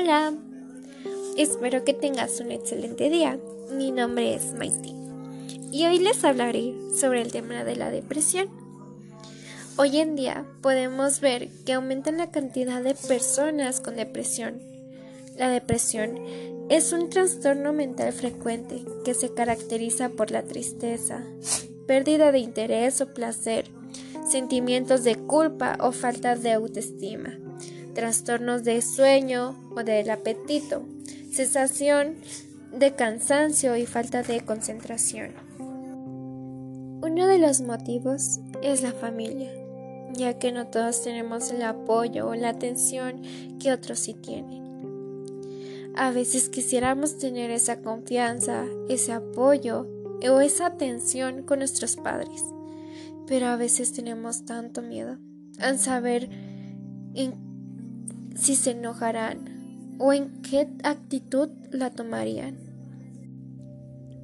Hola, espero que tengas un excelente día. Mi nombre es Maite y hoy les hablaré sobre el tema de la depresión. Hoy en día podemos ver que aumenta la cantidad de personas con depresión. La depresión es un trastorno mental frecuente que se caracteriza por la tristeza, pérdida de interés o placer, sentimientos de culpa o falta de autoestima, trastornos de sueño o del apetito, sensación de cansancio y falta de concentración. Uno de los motivos es la familia, ya que no todos tenemos el apoyo o la atención que otros sí tienen. A veces quisiéramos tener esa confianza, ese apoyo o esa atención con nuestros padres pero a veces tenemos tanto miedo al saber si se enojarán o en qué actitud la tomarían.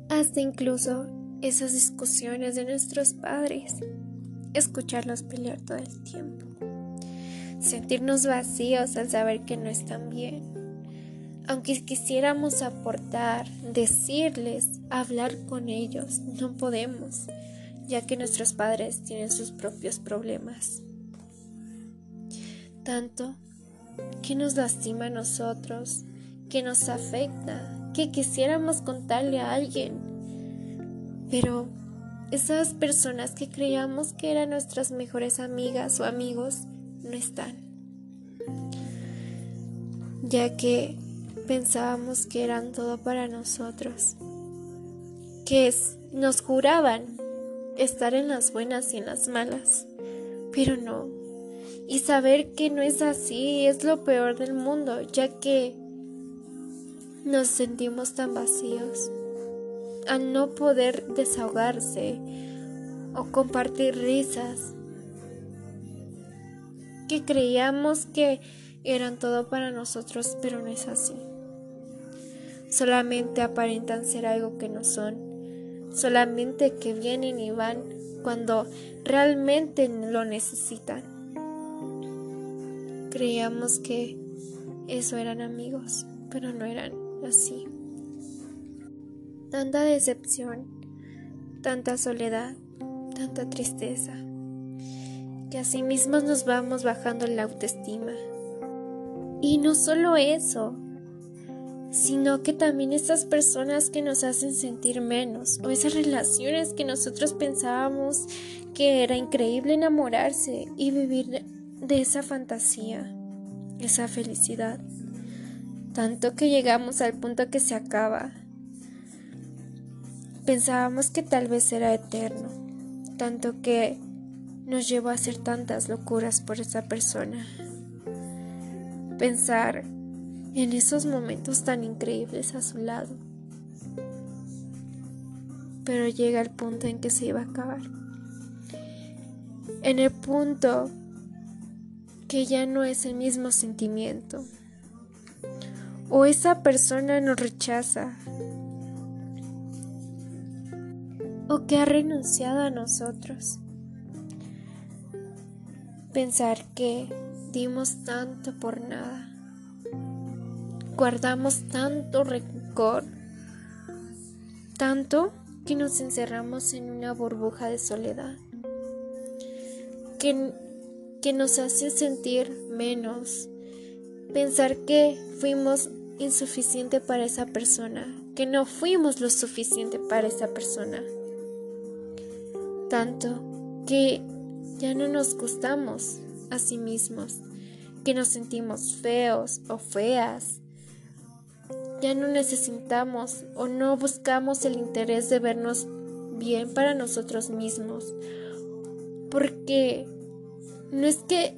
Hasta incluso esas discusiones de nuestros padres, escucharlos pelear todo el tiempo, sentirnos vacíos al saber que no están bien. Aunque quisiéramos aportar, decirles, hablar con ellos, no podemos ya que nuestros padres tienen sus propios problemas. Tanto que nos lastima a nosotros, que nos afecta, que quisiéramos contarle a alguien. Pero esas personas que creíamos que eran nuestras mejores amigas o amigos no están. Ya que pensábamos que eran todo para nosotros. Que nos juraban estar en las buenas y en las malas. Pero no. Y saber que no es así es lo peor del mundo, ya que nos sentimos tan vacíos al no poder desahogarse o compartir risas que creíamos que eran todo para nosotros, pero no es así. Solamente aparentan ser algo que no son solamente que vienen y van cuando realmente lo necesitan. Creíamos que eso eran amigos, pero no eran así. Tanta decepción, tanta soledad, tanta tristeza, que así mismos nos vamos bajando la autoestima. Y no solo eso, sino que también estas personas que nos hacen sentir menos o esas relaciones que nosotros pensábamos que era increíble enamorarse y vivir de esa fantasía, esa felicidad, tanto que llegamos al punto que se acaba. Pensábamos que tal vez era eterno, tanto que nos llevó a hacer tantas locuras por esa persona. Pensar en esos momentos tan increíbles a su lado. Pero llega el punto en que se iba a acabar. En el punto que ya no es el mismo sentimiento. O esa persona nos rechaza. O que ha renunciado a nosotros. Pensar que dimos tanto por nada guardamos tanto rencor, tanto que nos encerramos en una burbuja de soledad, que, que nos hace sentir menos, pensar que fuimos insuficiente para esa persona, que no fuimos lo suficiente para esa persona, tanto que ya no nos gustamos a sí mismos, que nos sentimos feos o feas, ya no necesitamos o no buscamos el interés de vernos bien para nosotros mismos. Porque no es que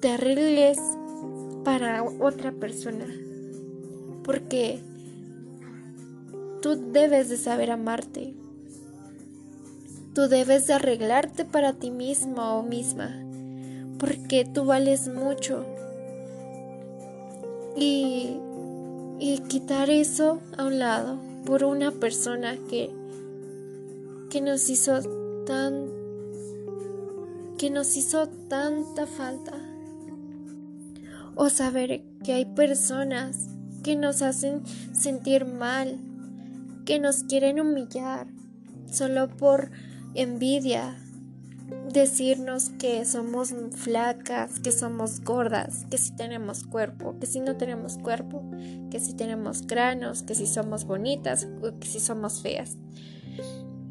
te arregles para otra persona. Porque tú debes de saber amarte. Tú debes de arreglarte para ti mismo o misma. Porque tú vales mucho. Y y quitar eso a un lado por una persona que que nos hizo tan que nos hizo tanta falta. O saber que hay personas que nos hacen sentir mal, que nos quieren humillar solo por envidia, decirnos que somos flacas, que somos gordas, que si tenemos cuerpo, que si no tenemos cuerpo, que si tenemos granos, que si somos bonitas o que si somos feas,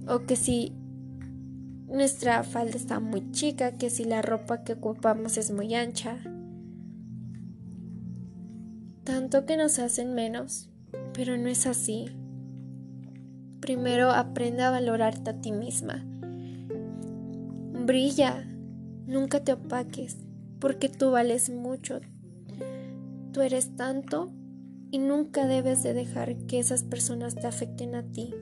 o que si nuestra falda está muy chica, que si la ropa que ocupamos es muy ancha. Tanto que nos hacen menos, pero no es así. Primero aprende a valorarte a ti misma. Brilla, nunca te opaques, porque tú vales mucho. Tú eres tanto y nunca debes de dejar que esas personas te afecten a ti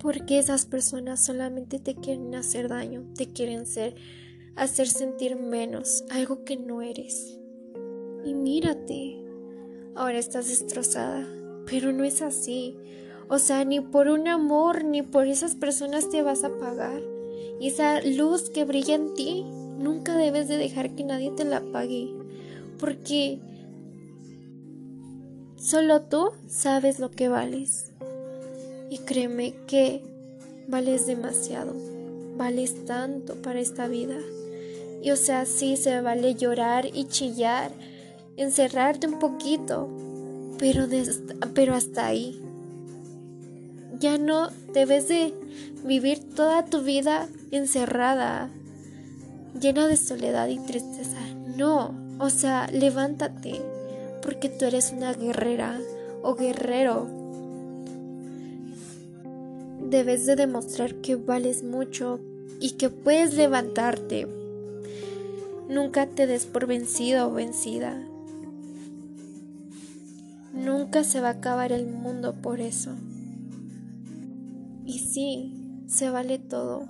porque esas personas solamente te quieren hacer daño, te quieren ser, hacer sentir menos, algo que no eres. Y mírate, ahora estás destrozada, pero no es así. O sea, ni por un amor, ni por esas personas te vas a pagar. Y esa luz que brilla en ti, nunca debes de dejar que nadie te la apague. Porque solo tú sabes lo que vales. Y créeme que vales demasiado, vales tanto para esta vida. Y o sea, sí se vale llorar y chillar, encerrarte un poquito, pero, pero hasta ahí. Ya no debes de vivir toda tu vida encerrada, llena de soledad y tristeza. No, o sea, levántate, porque tú eres una guerrera o guerrero debes de demostrar que vales mucho y que puedes levantarte. Nunca te des por vencido o vencida. Nunca se va a acabar el mundo por eso. Y sí, se vale todo.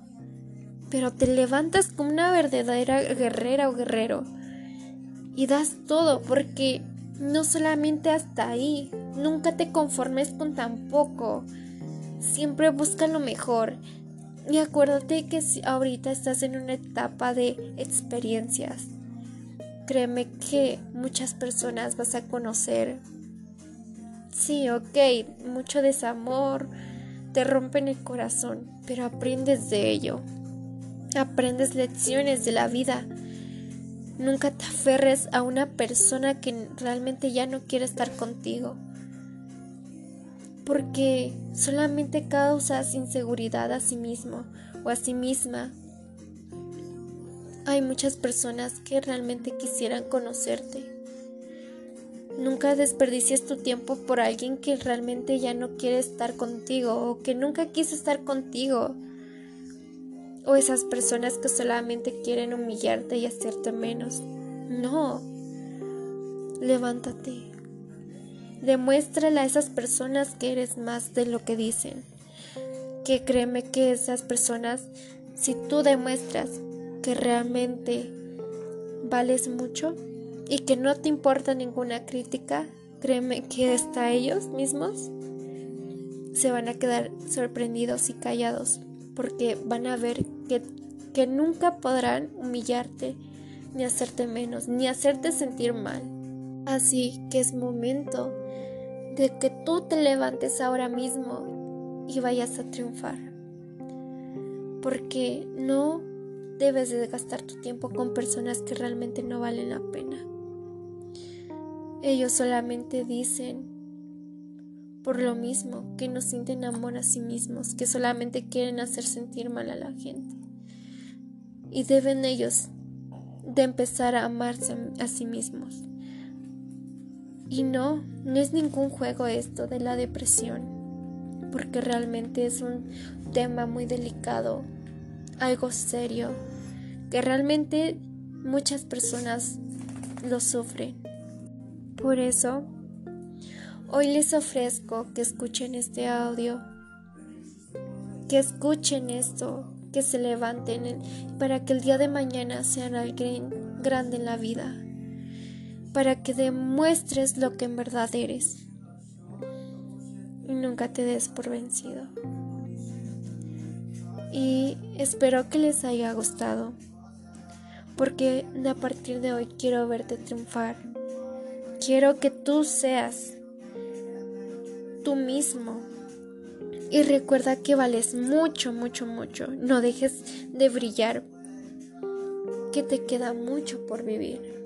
Pero te levantas como una verdadera guerrera o guerrero. Y das todo porque no solamente hasta ahí. Nunca te conformes con tan poco. Siempre busca lo mejor. Y acuérdate que ahorita estás en una etapa de experiencias. Créeme que muchas personas vas a conocer. Sí, ok, mucho desamor, te rompen el corazón, pero aprendes de ello. Aprendes lecciones de la vida. Nunca te aferres a una persona que realmente ya no quiere estar contigo porque solamente causas inseguridad a sí mismo o a sí misma. Hay muchas personas que realmente quisieran conocerte. Nunca desperdicies tu tiempo por alguien que realmente ya no quiere estar contigo o que nunca quiso estar contigo. O esas personas que solamente quieren humillarte y hacerte menos. No. Levántate. Demuéstrale a esas personas que eres más de lo que dicen. Que créeme que esas personas, si tú demuestras que realmente vales mucho y que no te importa ninguna crítica, créeme que hasta ellos mismos se van a quedar sorprendidos y callados porque van a ver que, que nunca podrán humillarte ni hacerte menos, ni hacerte sentir mal. Así que es momento de que tú te levantes ahora mismo y vayas a triunfar. Porque no debes de gastar tu tiempo con personas que realmente no valen la pena. Ellos solamente dicen por lo mismo que no sienten amor a sí mismos, que solamente quieren hacer sentir mal a la gente. Y deben ellos de empezar a amarse a sí mismos. Y no, no es ningún juego esto de la depresión, porque realmente es un tema muy delicado, algo serio, que realmente muchas personas lo sufren. Por eso, hoy les ofrezco que escuchen este audio, que escuchen esto, que se levanten para que el día de mañana sean alguien grande en la vida para que demuestres lo que en verdad eres y nunca te des por vencido. Y espero que les haya gustado, porque a partir de hoy quiero verte triunfar. Quiero que tú seas tú mismo. Y recuerda que vales mucho, mucho, mucho. No dejes de brillar, que te queda mucho por vivir.